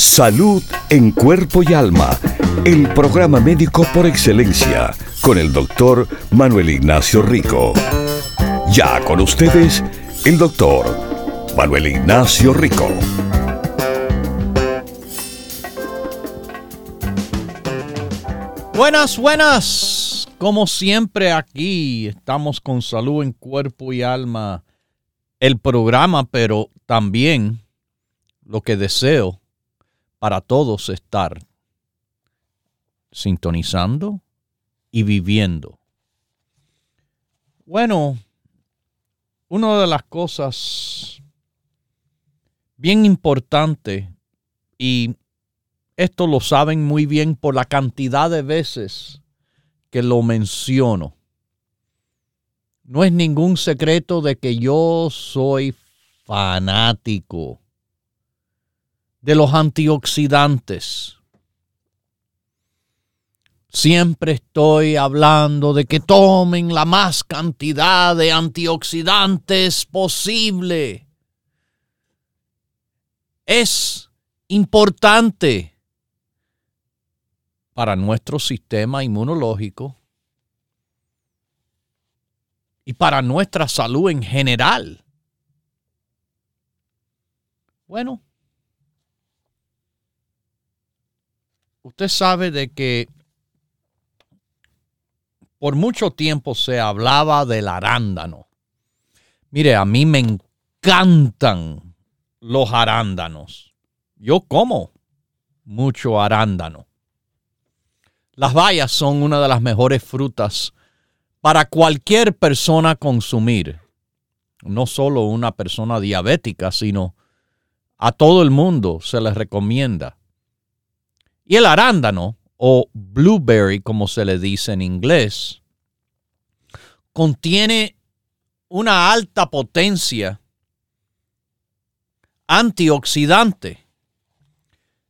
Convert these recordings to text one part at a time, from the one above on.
Salud en cuerpo y alma. El programa médico por excelencia con el doctor Manuel Ignacio Rico. Ya con ustedes, el doctor Manuel Ignacio Rico. Buenas, buenas. Como siempre aquí estamos con salud en cuerpo y alma. El programa, pero también lo que deseo para todos estar sintonizando y viviendo. Bueno, una de las cosas bien importantes, y esto lo saben muy bien por la cantidad de veces que lo menciono, no es ningún secreto de que yo soy fanático de los antioxidantes. Siempre estoy hablando de que tomen la más cantidad de antioxidantes posible. Es importante para nuestro sistema inmunológico y para nuestra salud en general. Bueno, usted sabe de que por mucho tiempo se hablaba del arándano. Mire, a mí me encantan los arándanos. Yo como mucho arándano. Las bayas son una de las mejores frutas para cualquier persona consumir. No solo una persona diabética, sino a todo el mundo se les recomienda. Y el arándano o blueberry, como se le dice en inglés, contiene una alta potencia antioxidante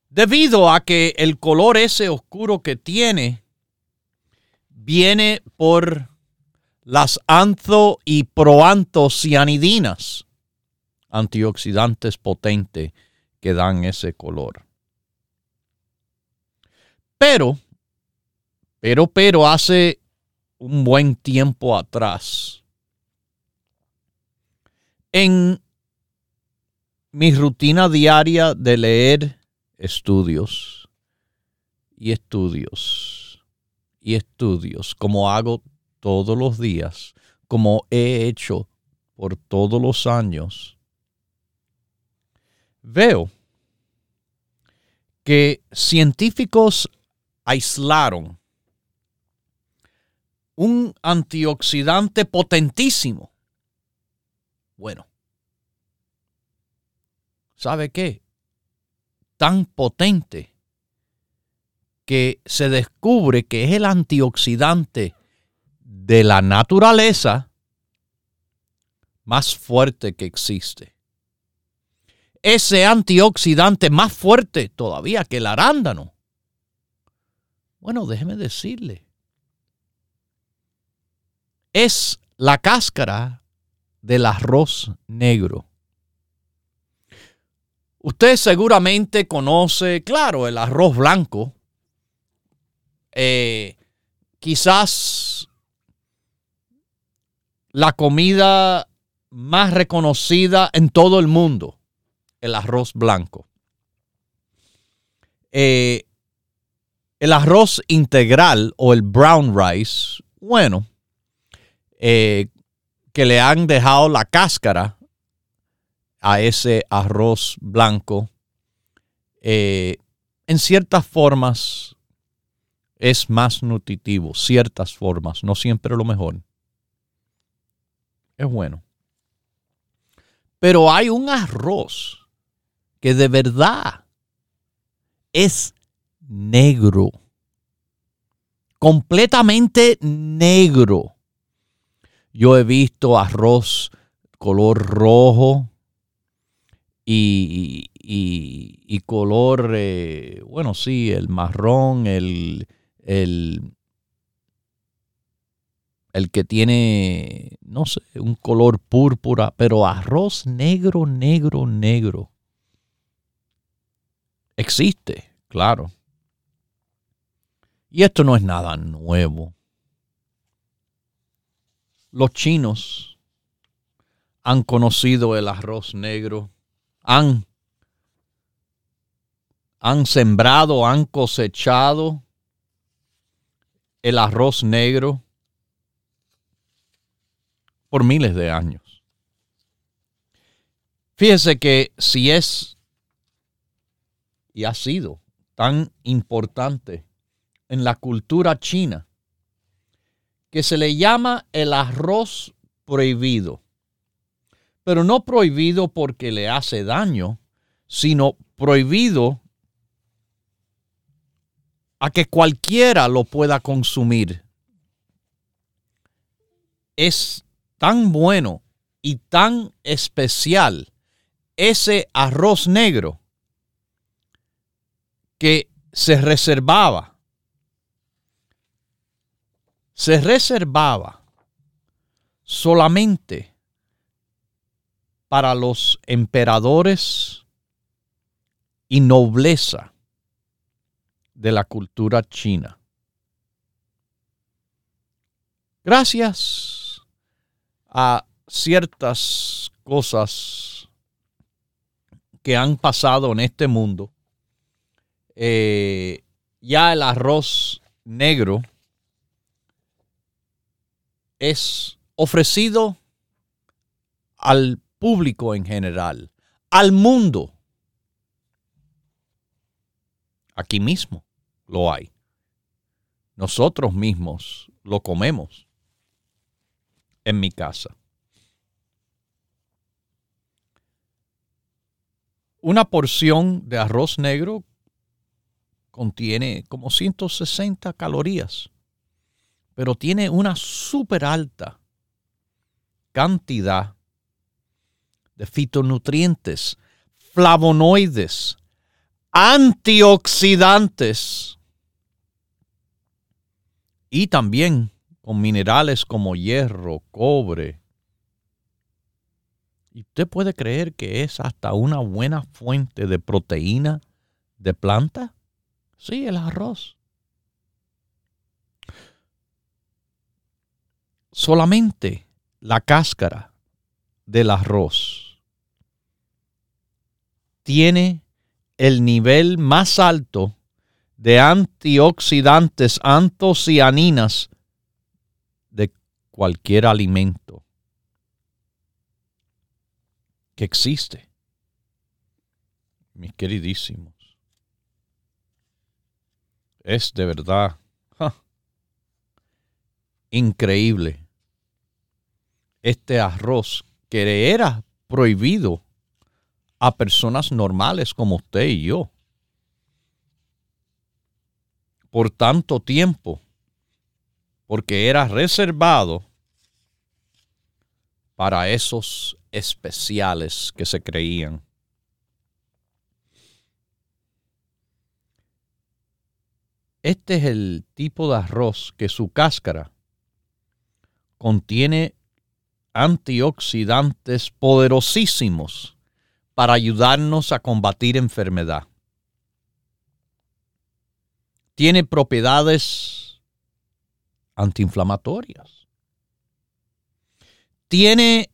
debido a que el color ese oscuro que tiene viene por las anzo y proantocianidinas, antioxidantes potentes que dan ese color. Pero, pero, pero hace un buen tiempo atrás, en mi rutina diaria de leer estudios y estudios y estudios, como hago todos los días, como he hecho por todos los años, veo que científicos aislaron un antioxidante potentísimo. Bueno, ¿sabe qué? Tan potente que se descubre que es el antioxidante de la naturaleza más fuerte que existe. Ese antioxidante más fuerte todavía que el arándano bueno, déjeme decirle. Es la cáscara del arroz negro. Usted seguramente conoce, claro, el arroz blanco. Eh, quizás la comida más reconocida en todo el mundo, el arroz blanco. Eh, el arroz integral o el brown rice, bueno, eh, que le han dejado la cáscara a ese arroz blanco, eh, en ciertas formas es más nutritivo, ciertas formas, no siempre lo mejor. Es bueno. Pero hay un arroz que de verdad es negro, completamente negro. Yo he visto arroz color rojo y, color, eh, bueno, sí, el marrón, el, el, el que tiene, no sé, un color púrpura, pero arroz negro, negro, negro. Existe, claro. Y esto no es nada nuevo. Los chinos han conocido el arroz negro, han, han sembrado, han cosechado el arroz negro por miles de años. Fíjese que si es y ha sido tan importante en la cultura china que se le llama el arroz prohibido. Pero no prohibido porque le hace daño, sino prohibido a que cualquiera lo pueda consumir. Es tan bueno y tan especial ese arroz negro que se reservaba, se reservaba solamente para los emperadores y nobleza de la cultura china. Gracias a ciertas cosas que han pasado en este mundo, eh, ya el arroz negro es ofrecido al público en general, al mundo. Aquí mismo lo hay. Nosotros mismos lo comemos en mi casa. Una porción de arroz negro contiene como 160 calorías, pero tiene una súper alta cantidad de fitonutrientes, flavonoides, antioxidantes y también con minerales como hierro, cobre. Y usted puede creer que es hasta una buena fuente de proteína de planta. Sí, el arroz. Solamente la cáscara del arroz tiene el nivel más alto de antioxidantes, antocianinas de cualquier alimento que existe. Mis queridísimos es de verdad increíble. Este arroz que era prohibido a personas normales como usted y yo por tanto tiempo, porque era reservado para esos especiales que se creían. Este es el tipo de arroz que su cáscara contiene antioxidantes poderosísimos para ayudarnos a combatir enfermedad. Tiene propiedades antiinflamatorias. Tiene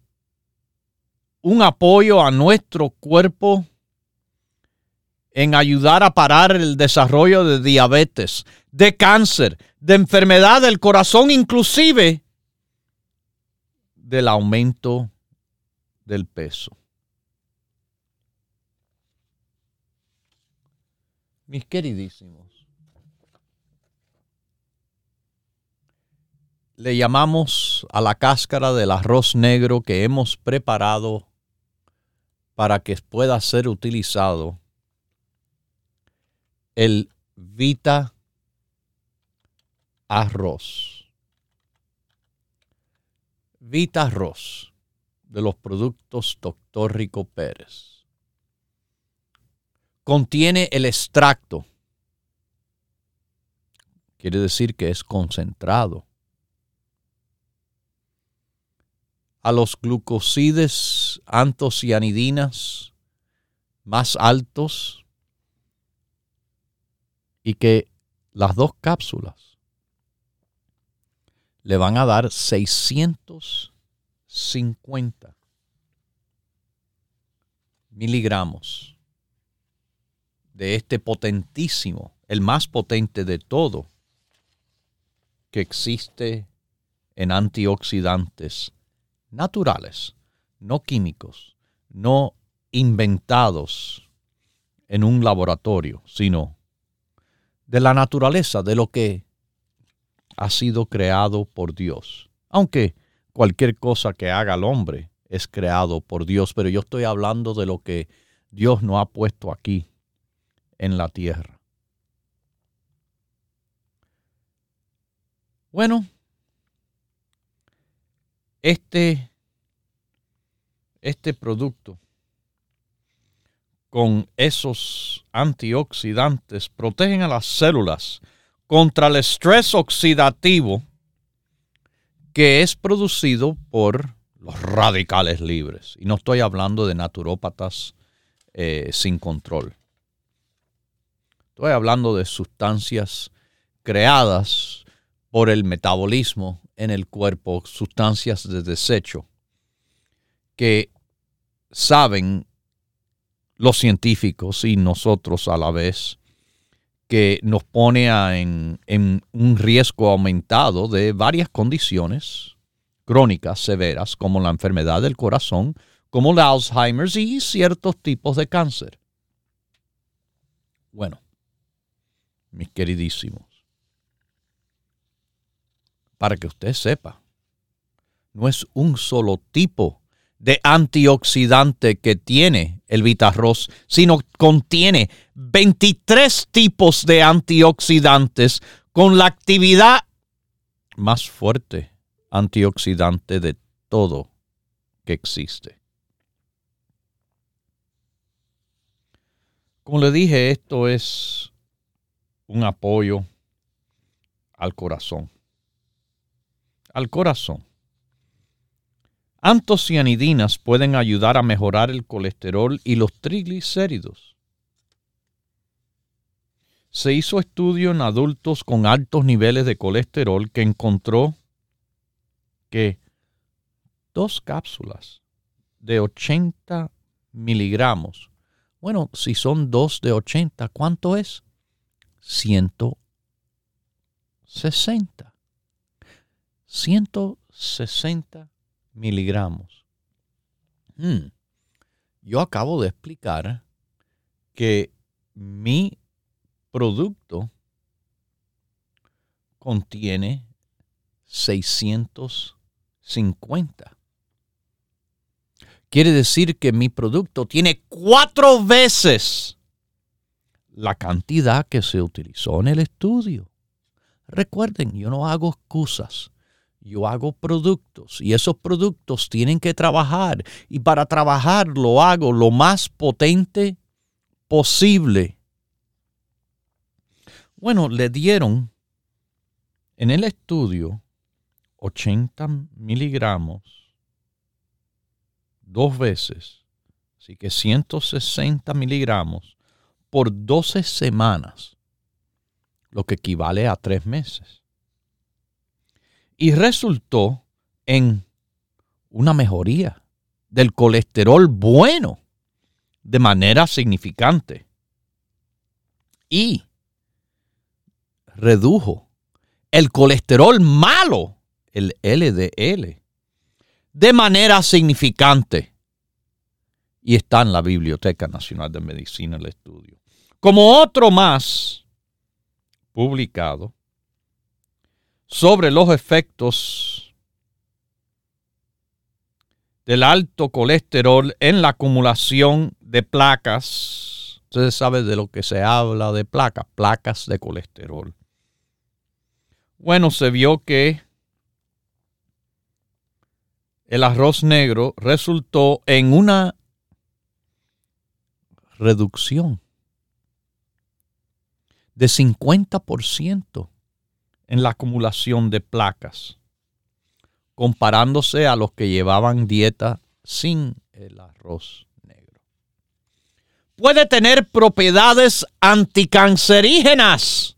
un apoyo a nuestro cuerpo en ayudar a parar el desarrollo de diabetes, de cáncer, de enfermedad del corazón, inclusive del aumento del peso. Mis queridísimos, le llamamos a la cáscara del arroz negro que hemos preparado para que pueda ser utilizado el Vita arroz. Vita Arroz de los productos Dr. Rico Pérez. Contiene el extracto. Quiere decir que es concentrado. A los glucosides antocianidinas más altos y que las dos cápsulas le van a dar 650 miligramos de este potentísimo, el más potente de todo que existe en antioxidantes naturales, no químicos, no inventados en un laboratorio, sino de la naturaleza, de lo que ha sido creado por Dios. Aunque cualquier cosa que haga el hombre es creado por Dios, pero yo estoy hablando de lo que Dios no ha puesto aquí en la tierra. Bueno, este, este producto con esos antioxidantes protegen a las células contra el estrés oxidativo que es producido por los radicales libres. Y no estoy hablando de naturópatas eh, sin control. Estoy hablando de sustancias creadas por el metabolismo en el cuerpo, sustancias de desecho, que saben los científicos y nosotros a la vez, que nos pone en, en, un riesgo aumentado de varias condiciones crónicas severas, como la enfermedad del corazón, como el Alzheimer y ciertos tipos de cáncer. Bueno, mis queridísimos, para que usted sepa, no es un solo tipo de antioxidante que tiene el Vitarroz, sino contiene 23 tipos de antioxidantes con la actividad más fuerte antioxidante de todo que existe. Como le dije, esto es un apoyo al corazón. Al corazón. Antocianidinas pueden ayudar a mejorar el colesterol y los triglicéridos. Se hizo estudio en adultos con altos niveles de colesterol que encontró que dos cápsulas de 80 miligramos, bueno, si son dos de 80, ¿cuánto es? 160. 160 miligramos. Hmm. Yo acabo de explicar que mi producto contiene 650. Quiere decir que mi producto tiene cuatro veces la cantidad que se utilizó en el estudio. Recuerden, yo no hago excusas yo hago productos y esos productos tienen que trabajar y para trabajar lo hago lo más potente posible. Bueno, le dieron en el estudio 80 miligramos dos veces, así que 160 miligramos por 12 semanas, lo que equivale a tres meses y resultó en una mejoría del colesterol bueno de manera significante y redujo el colesterol malo, el LDL, de manera significante. Y está en la Biblioteca Nacional de Medicina el estudio. Como otro más publicado sobre los efectos del alto colesterol en la acumulación de placas. Ustedes saben de lo que se habla de placas, placas de colesterol. Bueno, se vio que el arroz negro resultó en una reducción de 50% en la acumulación de placas, comparándose a los que llevaban dieta sin el arroz negro. Puede tener propiedades anticancerígenas.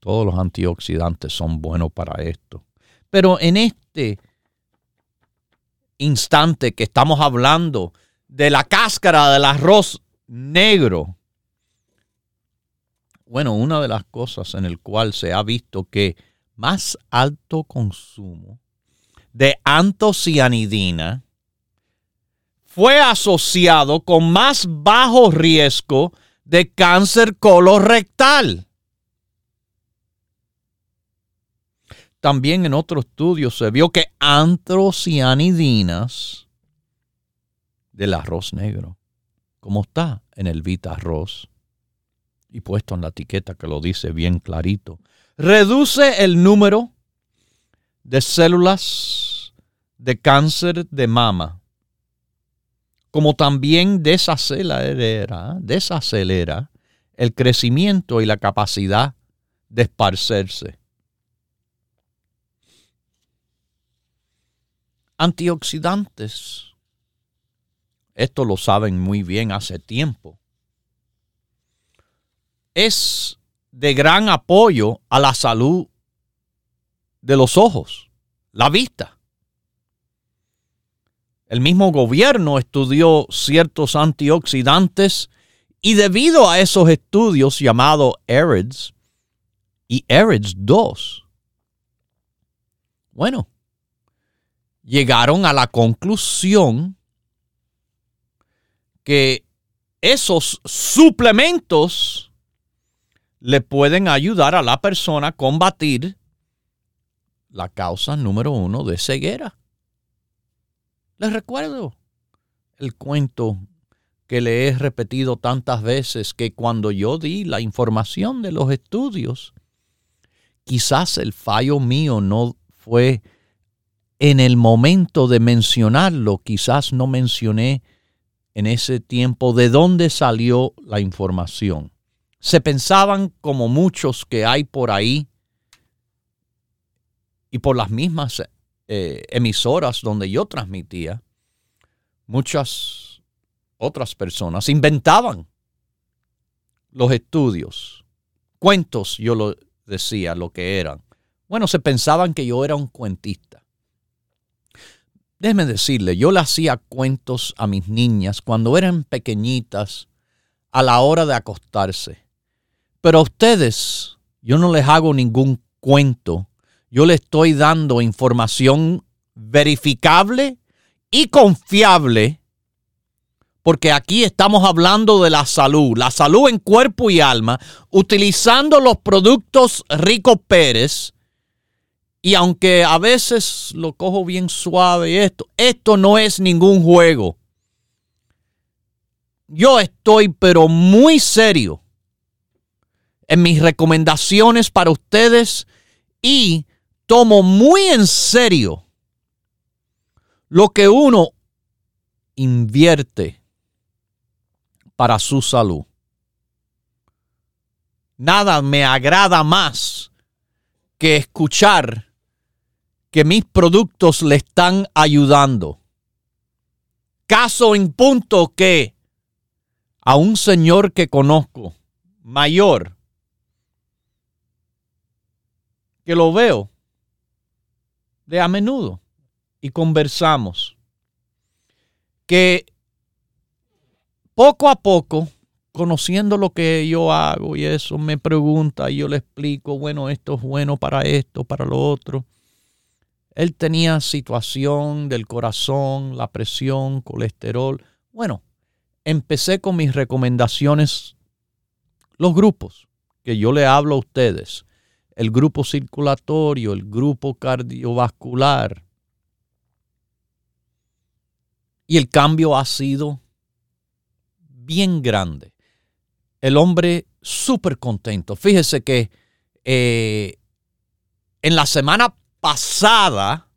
Todos los antioxidantes son buenos para esto. Pero en este instante que estamos hablando de la cáscara del arroz negro, bueno, una de las cosas en el cual se ha visto que más alto consumo de antocianidina fue asociado con más bajo riesgo de cáncer colorectal. También en otro estudio se vio que antocianidinas del arroz negro, como está en el Vita Arroz, y puesto en la etiqueta que lo dice bien clarito, reduce el número de células de cáncer de mama, como también desacelera, el crecimiento y la capacidad de esparcerse. Antioxidantes. Esto lo saben muy bien hace tiempo es de gran apoyo a la salud de los ojos, la vista. El mismo gobierno estudió ciertos antioxidantes y debido a esos estudios llamados ERIDS y ERIDS 2, bueno, llegaron a la conclusión que esos suplementos le pueden ayudar a la persona a combatir la causa número uno de ceguera. Les recuerdo el cuento que le he repetido tantas veces que cuando yo di la información de los estudios, quizás el fallo mío no fue en el momento de mencionarlo, quizás no mencioné en ese tiempo de dónde salió la información se pensaban como muchos que hay por ahí y por las mismas eh, emisoras donde yo transmitía, muchas otras personas inventaban los estudios, cuentos, yo lo decía lo que eran. Bueno, se pensaban que yo era un cuentista. Déjeme decirle, yo le hacía cuentos a mis niñas cuando eran pequeñitas a la hora de acostarse. Pero a ustedes, yo no les hago ningún cuento. Yo les estoy dando información verificable y confiable, porque aquí estamos hablando de la salud, la salud en cuerpo y alma, utilizando los productos Rico Pérez. Y aunque a veces lo cojo bien suave esto, esto no es ningún juego. Yo estoy pero muy serio en mis recomendaciones para ustedes y tomo muy en serio lo que uno invierte para su salud. Nada me agrada más que escuchar que mis productos le están ayudando. Caso en punto que a un señor que conozco, mayor, que lo veo de a menudo y conversamos, que poco a poco, conociendo lo que yo hago y eso, me pregunta y yo le explico, bueno, esto es bueno para esto, para lo otro. Él tenía situación del corazón, la presión, colesterol. Bueno, empecé con mis recomendaciones, los grupos que yo le hablo a ustedes el grupo circulatorio, el grupo cardiovascular. Y el cambio ha sido bien grande. El hombre súper contento. Fíjese que eh, en la semana pasada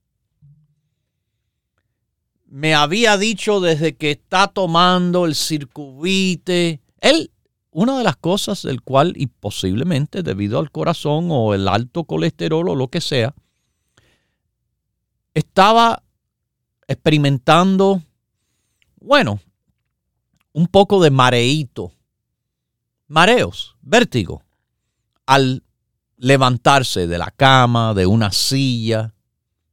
me había dicho desde que está tomando el circuite, él, una de las cosas del cual, y posiblemente debido al corazón o el alto colesterol o lo que sea, estaba experimentando, bueno, un poco de mareíto, mareos, vértigo, al levantarse de la cama, de una silla,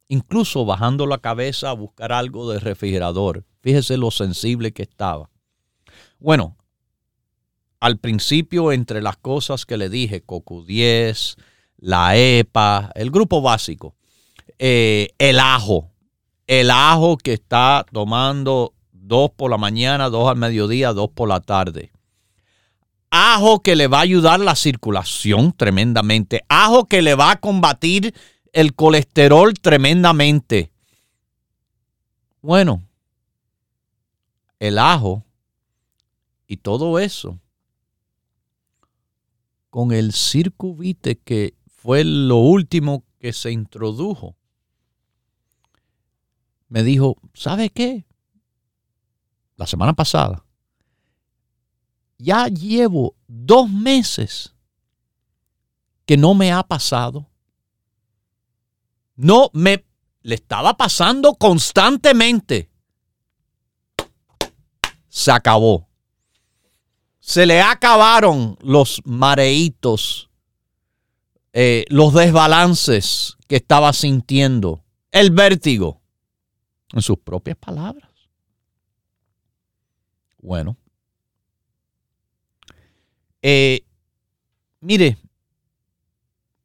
incluso bajando la cabeza a buscar algo de refrigerador. Fíjese lo sensible que estaba. Bueno, al principio entre las cosas que le dije, CoQ10, la EPA, el grupo básico, eh, el ajo, el ajo que está tomando dos por la mañana, dos al mediodía, dos por la tarde. Ajo que le va a ayudar la circulación tremendamente. Ajo que le va a combatir el colesterol tremendamente. Bueno, el ajo y todo eso con el circuvite que fue lo último que se introdujo me dijo, ¿sabe qué? La semana pasada, ya llevo dos meses que no me ha pasado. No me le estaba pasando constantemente. Se acabó. Se le acabaron los mareitos, eh, los desbalances que estaba sintiendo, el vértigo en sus propias palabras. Bueno. Eh, mire,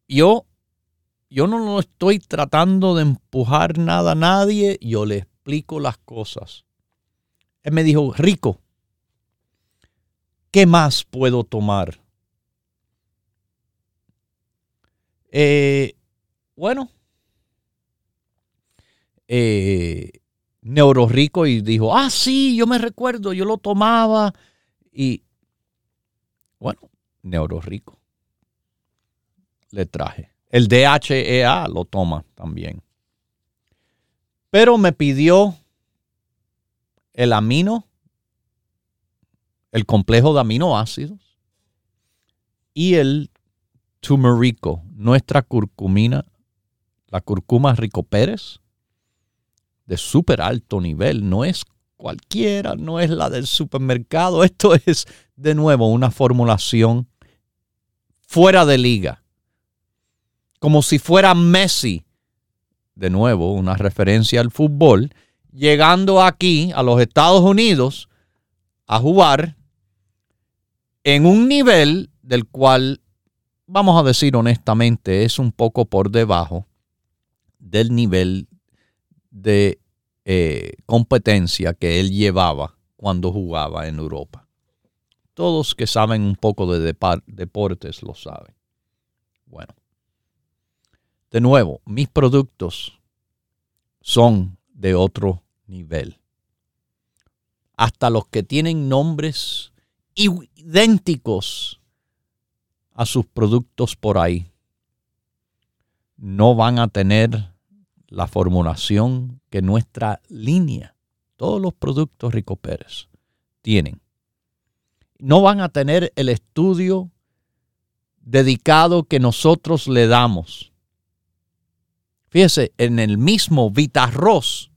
yo, yo no lo estoy tratando de empujar nada a nadie, yo le explico las cosas. Él me dijo, Rico, ¿qué más puedo tomar? Eh, bueno, eh, Neurorico y dijo, ah, sí, yo me recuerdo, yo lo tomaba. Y bueno, Neurorico le traje. El DHEA lo toma también. Pero me pidió el amino, el complejo de aminoácidos y el turmerico, nuestra curcumina, la curcuma Rico Pérez de súper alto nivel, no es cualquiera, no es la del supermercado, esto es de nuevo una formulación fuera de liga, como si fuera Messi, de nuevo una referencia al fútbol, llegando aquí a los Estados Unidos a jugar en un nivel del cual, vamos a decir honestamente, es un poco por debajo del nivel de eh, competencia que él llevaba cuando jugaba en Europa. Todos que saben un poco de deportes lo saben. Bueno, de nuevo, mis productos son de otro nivel. Hasta los que tienen nombres idénticos a sus productos por ahí no van a tener la formulación que nuestra línea, todos los productos Rico Pérez tienen. No van a tener el estudio dedicado que nosotros le damos. Fíjese, en el mismo Vitarroz,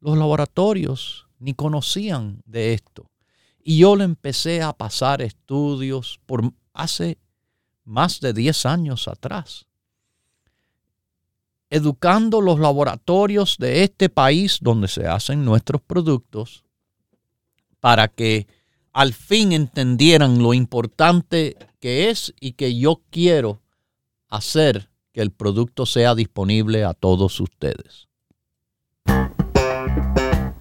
los laboratorios ni conocían de esto. Y yo le empecé a pasar estudios por hace más de 10 años atrás educando los laboratorios de este país donde se hacen nuestros productos para que al fin entendieran lo importante que es y que yo quiero hacer que el producto sea disponible a todos ustedes.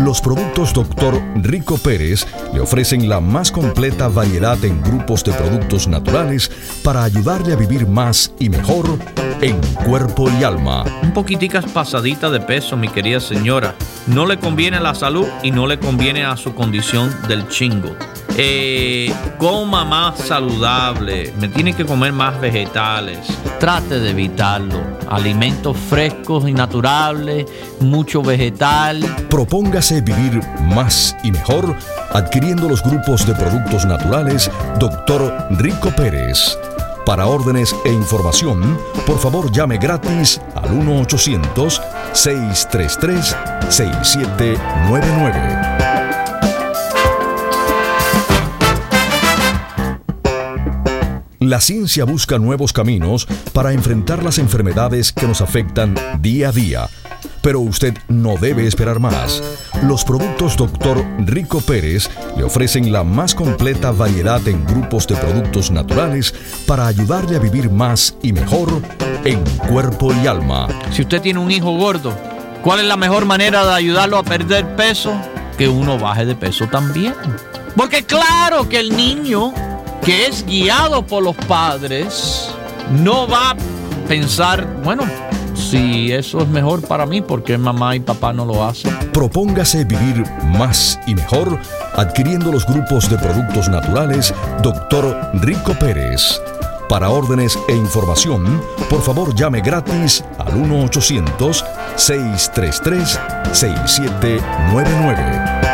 Los productos Dr. Rico Pérez le ofrecen la más completa variedad en grupos de productos naturales para ayudarle a vivir más y mejor en cuerpo y alma. Un poquiticas pasadita de peso, mi querida señora. No le conviene a la salud y no le conviene a su condición del chingo. Eh, coma más saludable, me tiene que comer más vegetales. Trate de evitarlo. Alimentos frescos y naturales, mucho vegetal. Propóngase vivir más y mejor adquiriendo los grupos de productos naturales Dr. Rico Pérez. Para órdenes e información, por favor llame gratis al 1-800-633-6799. La ciencia busca nuevos caminos para enfrentar las enfermedades que nos afectan día a día. Pero usted no debe esperar más. Los productos Dr. Rico Pérez le ofrecen la más completa variedad en grupos de productos naturales para ayudarle a vivir más y mejor en cuerpo y alma. Si usted tiene un hijo gordo, ¿cuál es la mejor manera de ayudarlo a perder peso? Que uno baje de peso también. Porque claro que el niño que es guiado por los padres, no va a pensar, bueno, si eso es mejor para mí, porque mamá y papá no lo hacen? Propóngase vivir más y mejor adquiriendo los grupos de productos naturales Dr. Rico Pérez. Para órdenes e información, por favor llame gratis al 1-800-633-6799.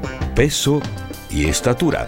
peso y estatura.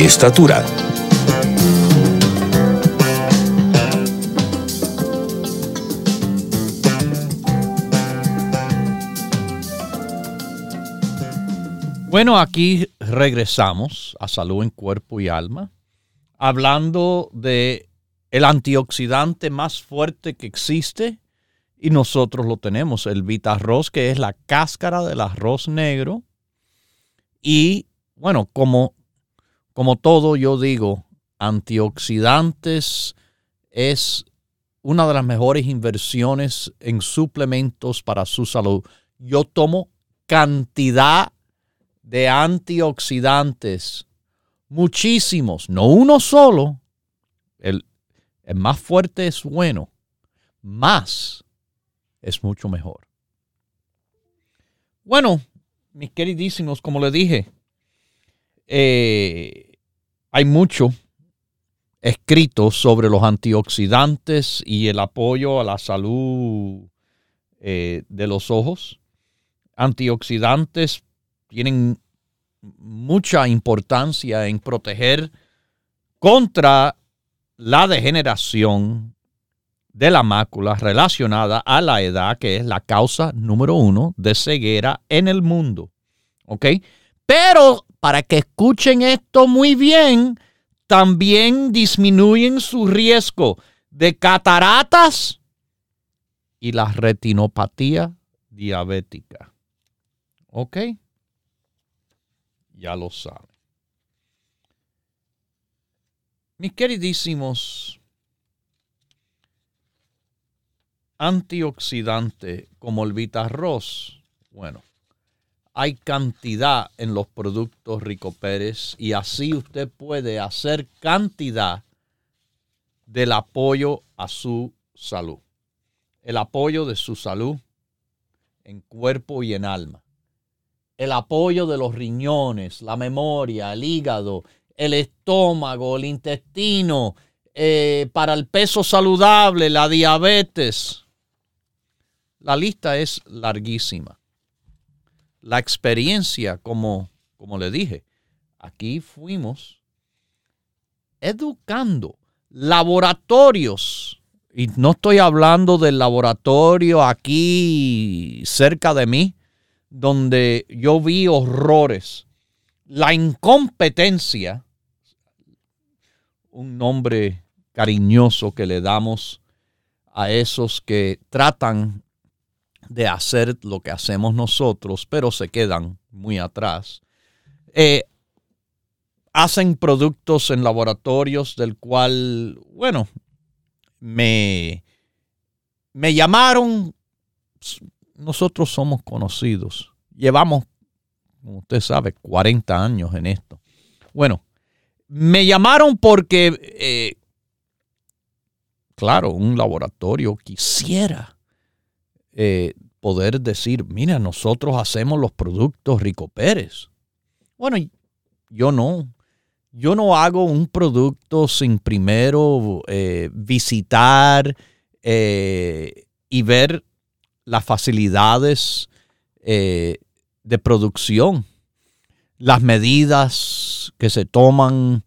estatura. Bueno, aquí regresamos a salud en cuerpo y alma, hablando de el antioxidante más fuerte que existe y nosotros lo tenemos, el Vitarroz, que es la cáscara del arroz negro. Y bueno, como, como todo yo digo, antioxidantes es una de las mejores inversiones en suplementos para su salud. Yo tomo cantidad de antioxidantes, muchísimos, no uno solo. El, más fuerte es bueno, más es mucho mejor. Bueno, mis queridísimos, como le dije, eh, hay mucho escrito sobre los antioxidantes y el apoyo a la salud eh, de los ojos. Antioxidantes tienen mucha importancia en proteger contra la degeneración de la mácula relacionada a la edad, que es la causa número uno de ceguera en el mundo. ¿Ok? Pero para que escuchen esto muy bien, también disminuyen su riesgo de cataratas y la retinopatía diabética. ¿Ok? ya lo saben. Mis queridísimos, antioxidante como el Vitarroz, bueno, hay cantidad en los productos Rico Pérez y así usted puede hacer cantidad del apoyo a su salud. El apoyo de su salud en cuerpo y en alma el apoyo de los riñones, la memoria, el hígado, el estómago, el intestino, eh, para el peso saludable, la diabetes. La lista es larguísima. La experiencia, como, como le dije, aquí fuimos educando laboratorios. Y no estoy hablando del laboratorio aquí cerca de mí, donde yo vi horrores. La incompetencia, un nombre cariñoso que le damos a esos que tratan de hacer lo que hacemos nosotros, pero se quedan muy atrás. Eh, hacen productos en laboratorios del cual, bueno, me, me llamaron nosotros somos conocidos. Llevamos, como usted sabe, 40 años en esto. Bueno, me llamaron porque, eh, claro, un laboratorio quisiera eh, poder decir, mira, nosotros hacemos los productos Rico Pérez. Bueno, yo no. Yo no hago un producto sin primero eh, visitar y ver las facilidades eh, de producción, las medidas que se toman,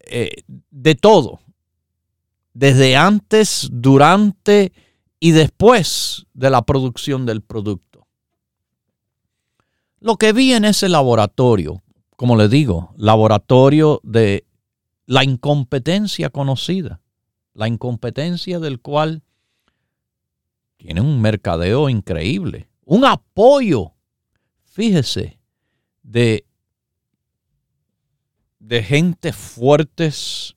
eh, de todo, desde antes, durante y después de la producción del producto. Lo que vi en ese laboratorio, como le digo, laboratorio de la incompetencia conocida, la incompetencia del cual tiene un mercadeo increíble, un apoyo, fíjese, de, de gente fuertes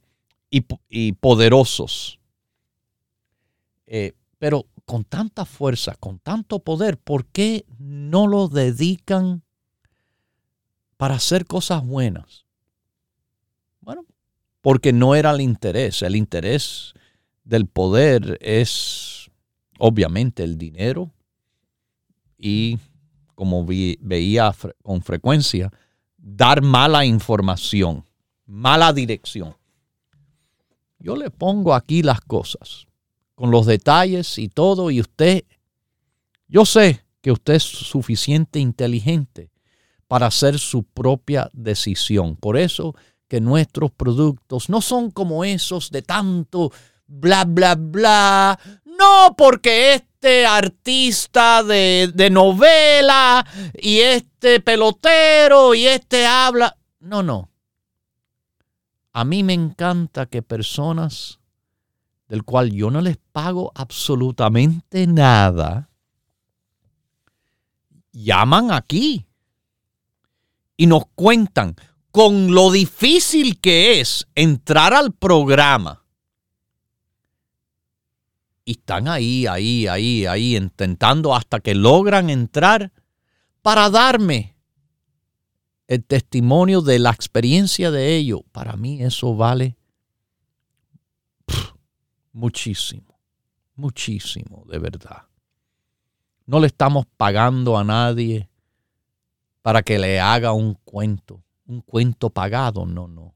y, poderosos. Eh, pero con tanta fuerza, con tanto poder, ¿por qué no lo dedican para hacer cosas buenas? Bueno, porque no era el interés. El interés del poder es obviamente el dinero y como veía con frecuencia, dar mala información, mala dirección. Yo le pongo aquí las cosas, con los detalles y todo, y usted, yo sé que usted es suficiente inteligente para hacer su propia decisión. Por eso que nuestros productos no son como esos de tanto bla, bla, bla. No porque este artista de, de novela y este pelotero y este habla. No, no. A mí me encanta que personas del cual yo no les pago absolutamente nada, llaman aquí y nos cuentan con lo difícil que es entrar al programa. Y están ahí, ahí, ahí, ahí, intentando hasta que logran entrar para darme el testimonio de la experiencia de ellos. Para mí eso vale muchísimo, muchísimo, de verdad. No le estamos pagando a nadie para que le haga un cuento, un cuento pagado, no, no.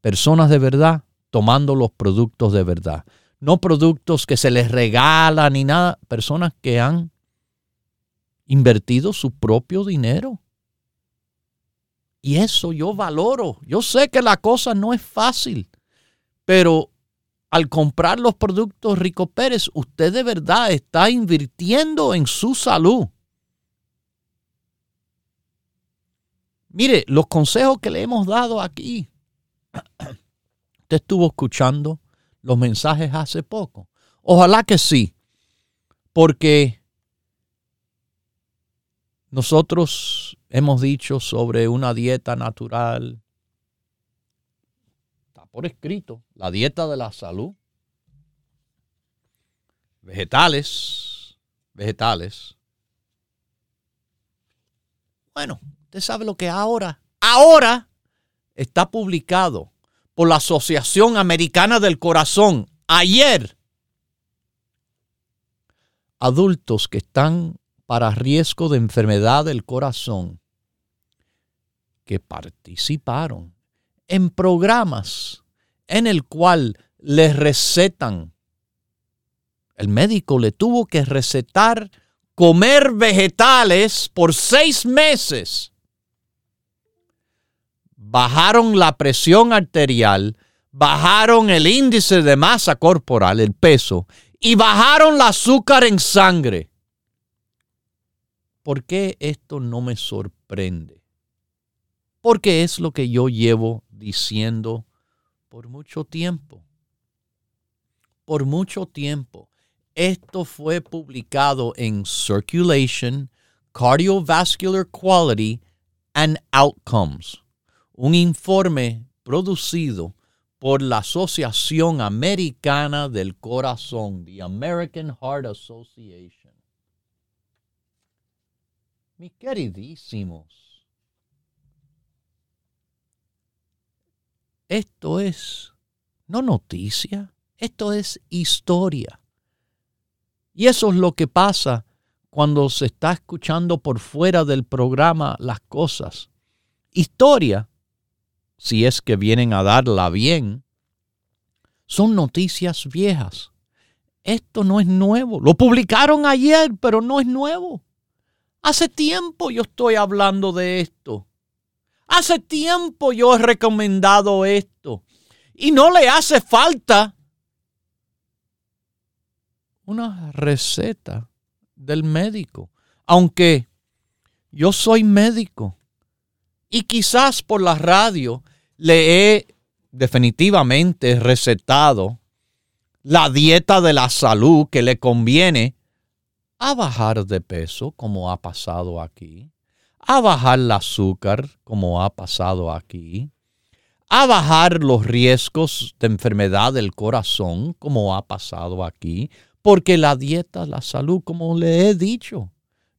Personas de verdad tomando los productos de verdad, no productos que se les regalan ni nada, personas que han invertido su propio dinero. Y eso yo valoro. Yo sé que la cosa no es fácil, pero al comprar los productos Rico Pérez, usted de verdad está invirtiendo en su salud. Mire, los consejos que le hemos dado aquí, usted estuvo escuchando los mensajes hace poco. Ojalá que sí, porque nosotros hemos dicho sobre una dieta natural, por escrito, la dieta de la salud, vegetales, vegetales. Bueno, Usted sabe lo que ahora, ahora está publicado por la Asociación Americana del Corazón. Ayer, adultos que están para riesgo de enfermedad del corazón, que participaron en programas en el cual les recetan. El médico le tuvo que recetar comer vegetales por seis meses bajaron la presión arterial, bajaron el índice de masa corporal, el peso, y bajaron el azúcar en sangre. ¿Por qué esto no me sorprende? Porque es lo que yo llevo diciendo por mucho tiempo. Por mucho tiempo. Esto fue publicado en Circulation, Cardiovascular Quality and Outcomes un informe producido por la Asociación Americana del Corazón, the American Heart Association. Mis queridísimos, esto es no noticia, esto es historia. Y eso es lo que pasa cuando se está escuchando por fuera del programa las cosas. Historia si es que vienen a darla bien, son noticias viejas. Esto no es nuevo. Lo publicaron ayer, pero no es nuevo. Hace tiempo yo estoy hablando de esto. Hace tiempo yo he recomendado esto. Y no le hace falta una receta del médico. Aunque yo soy médico y quizás por la radio le he definitivamente recetado la dieta de la salud que le conviene a bajar de peso, como ha pasado aquí, a bajar el azúcar, como ha pasado aquí, a bajar los riesgos de enfermedad del corazón, como ha pasado aquí, porque la dieta, la salud, como le he dicho,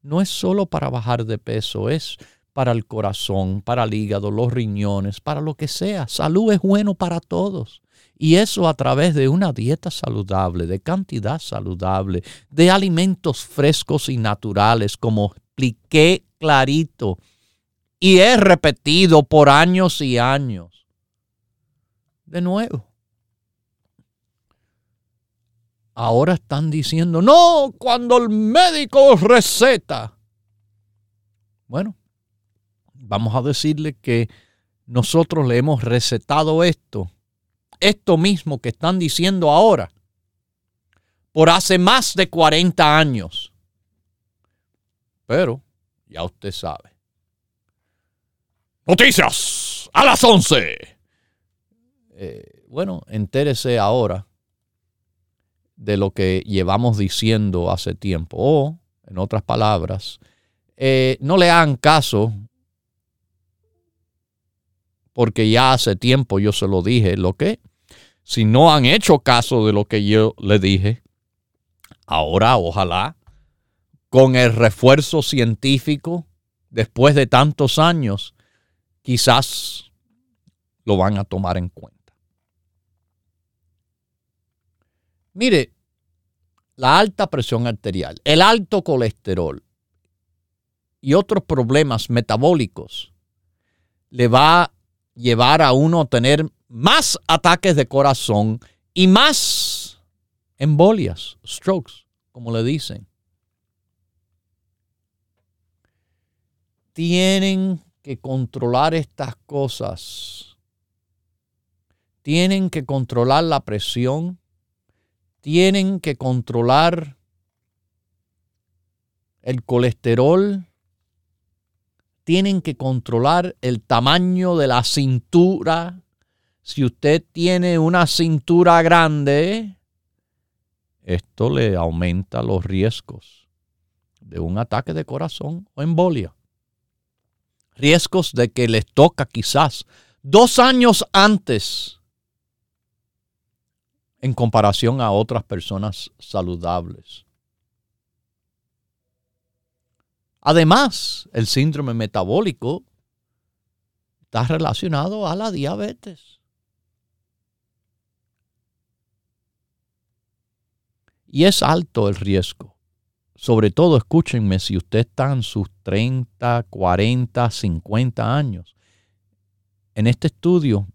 no es solo para bajar de peso, es para el corazón, para el hígado, los riñones, para lo que sea. Salud es bueno para todos. Y eso a través de una dieta saludable, de cantidad saludable, de alimentos frescos y naturales, como expliqué clarito y he repetido por años y años. De nuevo. Ahora están diciendo, no, cuando el médico receta. Bueno, vamos a decirle que nosotros le hemos recetado esto, esto mismo que están diciendo ahora, por hace más de 40 años. Pero, ya usted sabe. Noticias a las 11. Eh, bueno, entérese ahora de lo que llevamos diciendo hace tiempo. O, en otras palabras, eh, no le hagan caso porque ya hace tiempo yo se lo dije. Lo que, si no han hecho caso de lo que yo le dije, ahora ojalá, con el refuerzo científico, después de tantos años, quizás lo van a tomar en cuenta. Mire, la alta presión arterial, el alto colesterol y otros problemas metabólicos le va a llevar a uno a tener más ataques de corazón y más embolias, strokes, como le dicen. Tienen que controlar estas cosas. Tienen que controlar la presión. Tienen que controlar el colesterol. Tienen que controlar el tamaño de la cintura. Si usted tiene una cintura grande, esto le aumenta los riesgos de un ataque de corazón o embolia riesgos de que les toca quizás dos años antes en comparación a otras personas saludables. Además, el síndrome metabólico está relacionado a la diabetes. Y es alto el riesgo sobre todo escúchenme si usted está en sus 30, 40, 50 años. En este estudio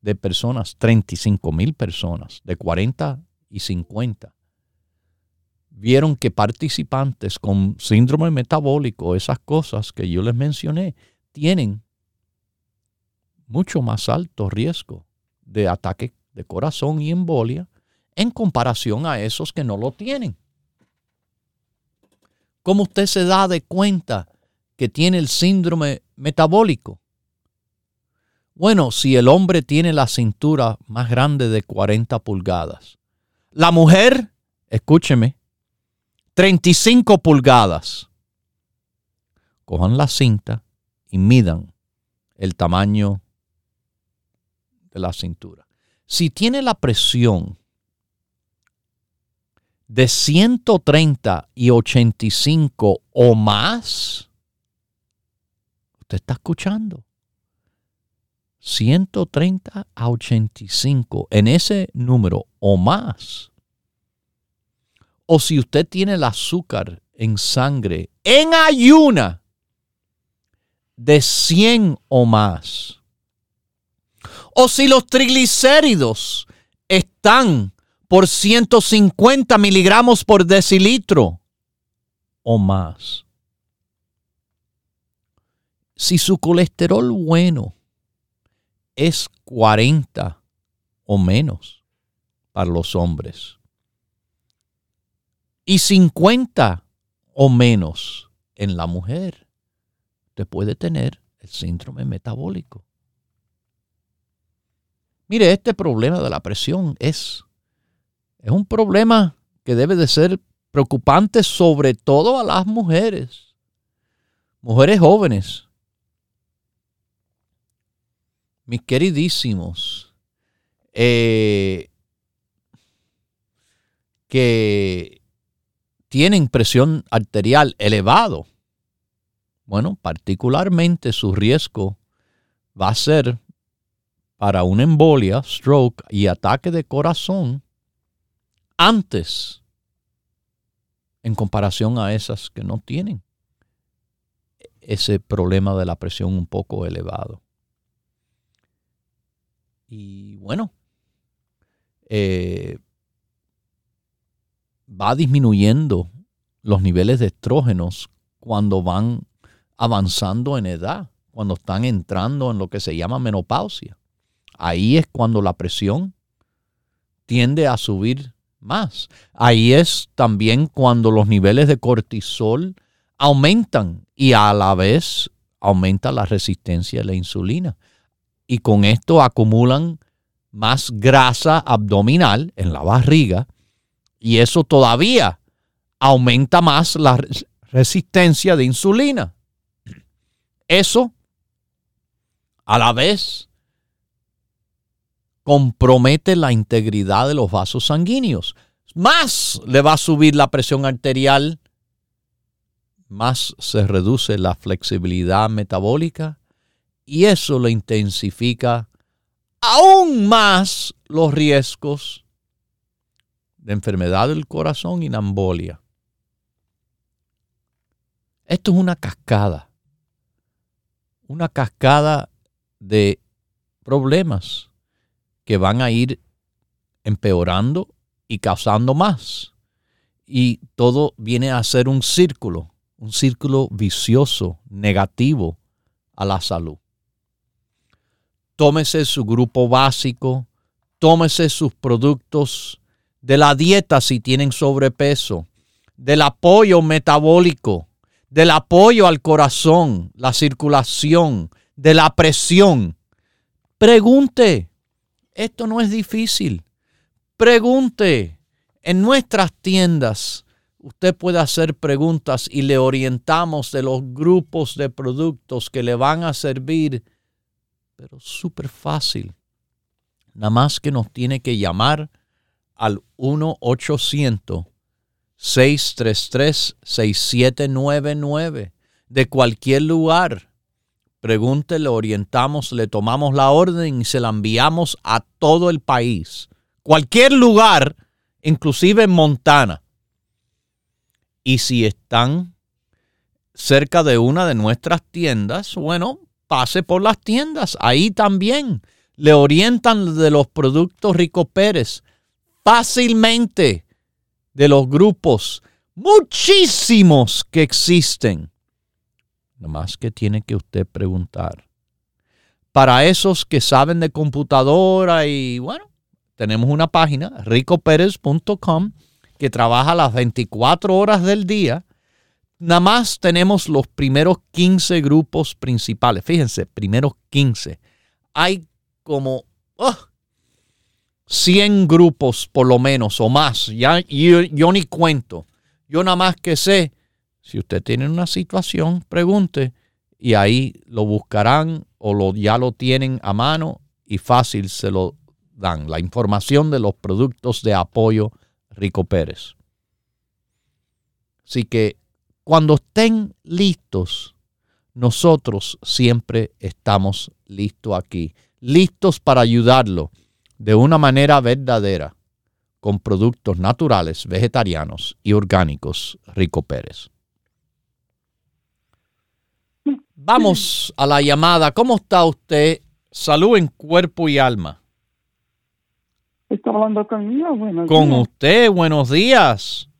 de personas, 35 mil personas, de 40 y 50, vieron que participantes con síndrome metabólico, esas cosas que yo les mencioné, tienen mucho más alto riesgo de ataque de corazón y embolia en comparación a esos que no lo tienen. ¿Cómo usted se da de cuenta que tiene el síndrome metabólico? Bueno, si el hombre tiene la cintura más grande de 40 pulgadas, la mujer, escúcheme, 35 pulgadas. Cojan la cinta y midan el tamaño de la cintura. Si tiene la presión de 130 y 85 o más, usted está escuchando. 130 a 85 en ese número o más. O si usted tiene el azúcar en sangre en ayuna de 100 o más. O si los triglicéridos están por 150 miligramos por decilitro o más. Si su colesterol bueno es 40 o menos para los hombres y 50 o menos en la mujer, usted puede tener el síndrome metabólico. Mire, este problema de la presión es es un problema que debe de ser preocupante sobre todo a las mujeres, mujeres jóvenes. Mis queridísimos, eh, que tienen presión arterial elevado, bueno, particularmente su riesgo va a ser para una embolia, stroke y ataque de corazón antes en comparación a esas que no tienen. ese problema de la presión un poco elevado. Y bueno, eh, va disminuyendo los niveles de estrógenos cuando van avanzando en edad, cuando están entrando en lo que se llama menopausia. Ahí es cuando la presión tiende a subir más. Ahí es también cuando los niveles de cortisol aumentan y a la vez aumenta la resistencia a la insulina. Y con esto acumulan más grasa abdominal en la barriga y eso todavía aumenta más la resistencia de insulina. Eso a la vez compromete la integridad de los vasos sanguíneos. Más le va a subir la presión arterial, más se reduce la flexibilidad metabólica y eso le intensifica aún más los riesgos de enfermedad del corazón y embolia. Esto es una cascada, una cascada de problemas que van a ir empeorando y causando más. Y todo viene a ser un círculo, un círculo vicioso, negativo a la salud. Tómese su grupo básico, tómese sus productos de la dieta si tienen sobrepeso, del apoyo metabólico, del apoyo al corazón, la circulación, de la presión. Pregunte, esto no es difícil. Pregunte. En nuestras tiendas usted puede hacer preguntas y le orientamos de los grupos de productos que le van a servir, pero súper fácil. Nada más que nos tiene que llamar al 1-800-633-6799 de cualquier lugar Pregunte, le orientamos, le tomamos la orden y se la enviamos a todo el país. Cualquier lugar, inclusive en Montana. Y si están cerca de una de nuestras tiendas, bueno, pase por las tiendas. Ahí también le orientan de los productos Rico Pérez fácilmente de los grupos muchísimos que existen más que tiene que usted preguntar. Para esos que saben de computadora y bueno, tenemos una página, ricoperez.com, que trabaja las 24 horas del día. Nada más tenemos los primeros 15 grupos principales. Fíjense, primeros 15. Hay como 100 grupos por lo menos o más. Ya, yo, yo ni cuento. Yo nada más que sé si usted tiene una situación, pregunte y ahí lo buscarán o lo, ya lo tienen a mano y fácil se lo dan. La información de los productos de apoyo Rico Pérez. Así que cuando estén listos, nosotros siempre estamos listos aquí, listos para ayudarlo de una manera verdadera con productos naturales, vegetarianos y orgánicos Rico Pérez. Vamos a la llamada. ¿Cómo está usted? Salud en cuerpo y alma. Está hablando conmigo. Buenos Con usted, buenos días.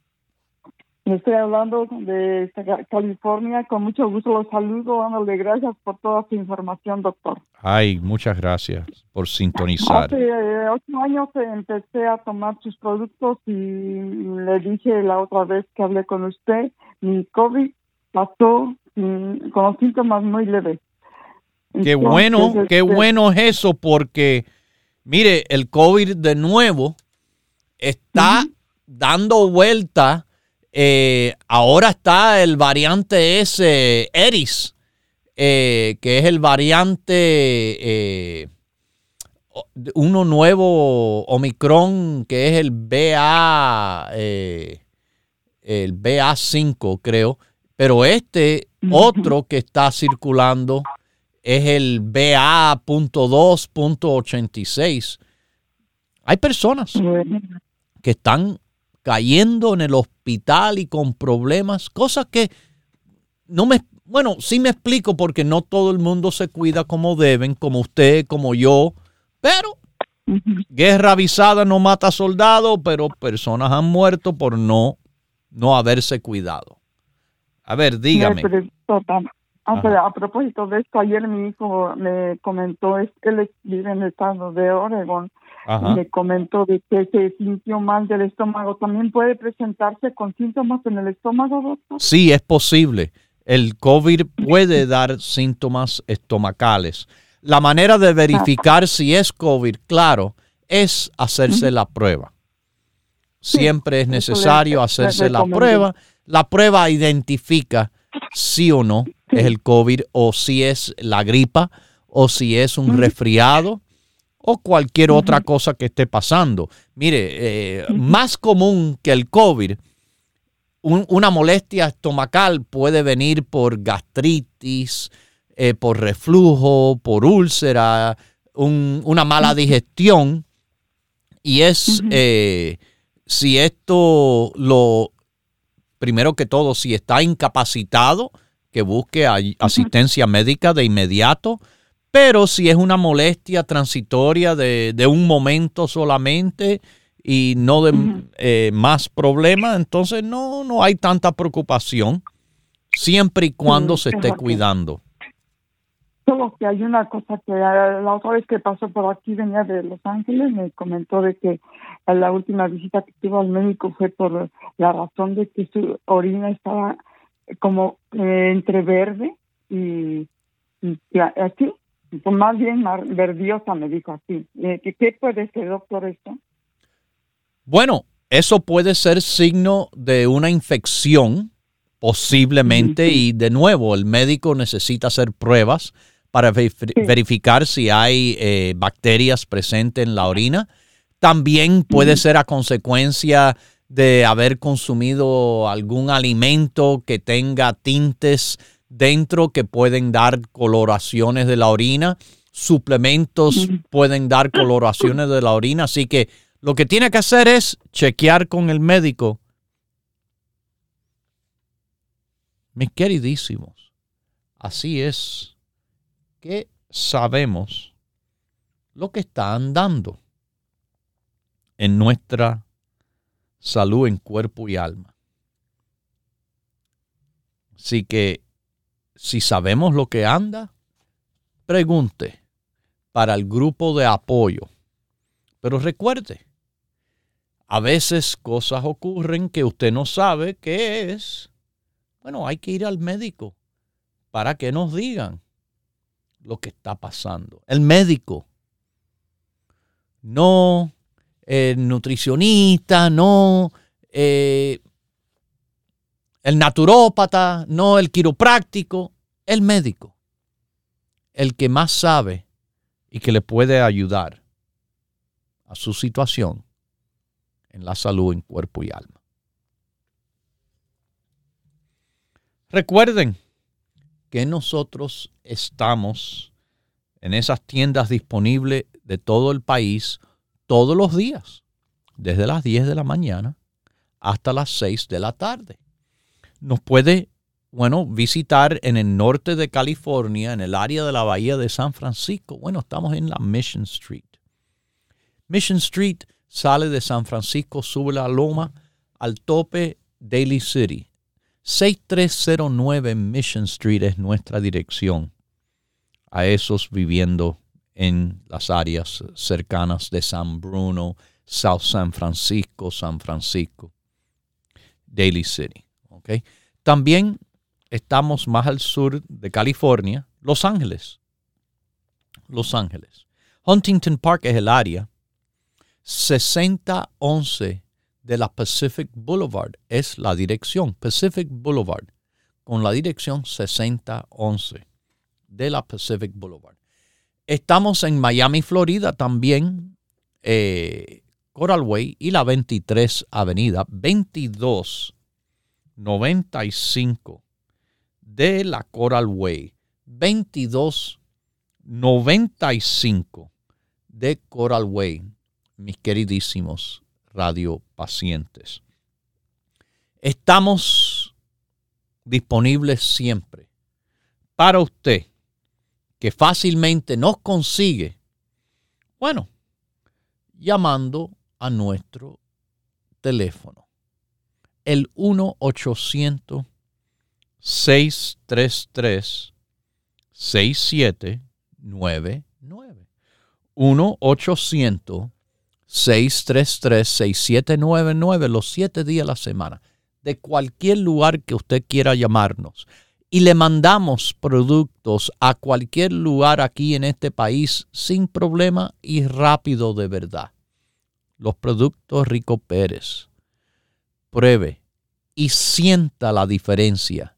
Estoy hablando de California. Con mucho gusto los saludo, dándole gracias por toda su información, doctor. Ay, muchas gracias por sintonizar. Hace eh, ocho años empecé a tomar sus productos y le dije la otra vez que hablé con usted, mi COVID pasó con los síntomas muy leves. Qué bueno, qué este, bueno es eso, porque mire, el COVID de nuevo está dando vuelta. Eh, ahora está el variante ese, Eris, eh, que es el variante, eh, uno nuevo Omicron, que es el BA, el BA5, creo. Pero este otro que está circulando es el BA.2.86. Hay personas que están cayendo en el hospital y con problemas, cosas que no me, bueno, sí me explico porque no todo el mundo se cuida como deben, como usted, como yo, pero guerra avisada no mata soldados, pero personas han muerto por no, no haberse cuidado. A ver, dígame. a propósito de esto, ayer mi hijo me comentó, él vive en el estado de Oregon, y me comentó de que se sintió mal del estómago. ¿También puede presentarse con síntomas en el estómago, doctor? Sí, es posible. El COVID puede dar síntomas estomacales. La manera de verificar si es COVID, claro, es hacerse la prueba. Siempre es necesario hacerse la prueba. La prueba identifica si o no es el COVID o si es la gripa o si es un resfriado o cualquier otra cosa que esté pasando. Mire, eh, más común que el COVID, una molestia estomacal puede venir por gastritis, eh, por reflujo, por úlcera, una mala digestión. Y es, eh, si esto lo, primero que todo, si está incapacitado, que busque asistencia médica de inmediato. Pero si es una molestia transitoria de, un momento solamente y no de eh, más problemas, entonces no, no hay tanta preocupación, siempre y cuando se esté cuidando. Solo que hay una cosa que la otra vez que pasó por aquí venía de Los Ángeles, me comentó de que la última visita que tuvo al médico fue por la razón de que su orina estaba como eh, entre verde y, así, pues más bien verdiosa, me dijo así. Eh, ¿Qué puede ser, doctor, esto? Bueno, eso puede ser signo de una infección, posiblemente, y de nuevo, el médico necesita hacer pruebas para verificar si hay eh, bacterias presentes en la orina. También puede ser a consecuencia de haber consumido algún alimento que tenga tintes dentro que pueden dar coloraciones de la orina. Suplementos pueden dar coloraciones de la orina. Así que lo que tiene que hacer es chequear con el médico. Mis queridísimos, así es que sabemos lo que está andando en nuestra salud en cuerpo y alma. Así que si sabemos lo que anda, pregunte para el grupo de apoyo. Pero recuerde, a veces cosas ocurren que usted no sabe qué es. Bueno, hay que ir al médico para que nos digan lo que está pasando. El médico, no el nutricionista, no eh, el naturópata, no el quiropráctico, el médico, el que más sabe y que le puede ayudar a su situación en la salud en cuerpo y alma. Recuerden, que nosotros estamos en esas tiendas disponibles de todo el país todos los días, desde las 10 de la mañana hasta las 6 de la tarde. Nos puede, bueno, visitar en el norte de California, en el área de la bahía de San Francisco. Bueno, estamos en la Mission Street. Mission Street sale de San Francisco, sube la loma al tope Daily City 6309 Mission Street es nuestra dirección a esos viviendo en las áreas cercanas de San Bruno, South San Francisco, San Francisco, Daly City. ¿okay? También estamos más al sur de California, Los Ángeles. Los Ángeles. Huntington Park es el área. 6011 de la Pacific Boulevard. Es la dirección Pacific Boulevard con la dirección 6011 de la Pacific Boulevard. Estamos en Miami, Florida también, eh, Coral Way y la 23 Avenida 2295 de la Coral Way. 2295 de Coral Way, mis queridísimos radio pacientes. Estamos disponibles siempre para usted que fácilmente nos consigue, bueno, llamando a nuestro teléfono, el 1-800-633-6799. 1-800-633-6799 los siete días a la semana, de cualquier lugar que usted quiera llamarnos. Y le mandamos productos a cualquier lugar aquí en este país sin problema y rápido de verdad los productos Rico Pérez. Pruebe y sienta la diferencia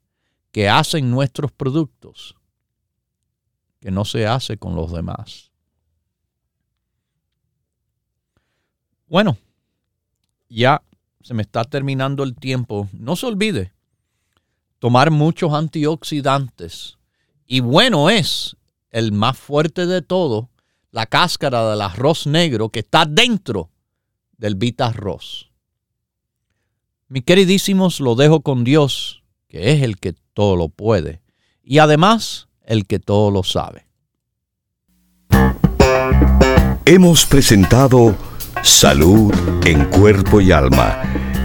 que hacen nuestros productos que no se hace con los demás. Bueno, ya se me está terminando el tiempo. No se olvide tomar muchos antioxidantes. Y bueno es el más fuerte de todo, la cáscara del arroz negro que está dentro del Vita Arroz. Mis queridísimos, lo dejo con Dios, que es el que todo lo puede, y además el que todo lo sabe. Hemos presentado Salud en Cuerpo y Alma,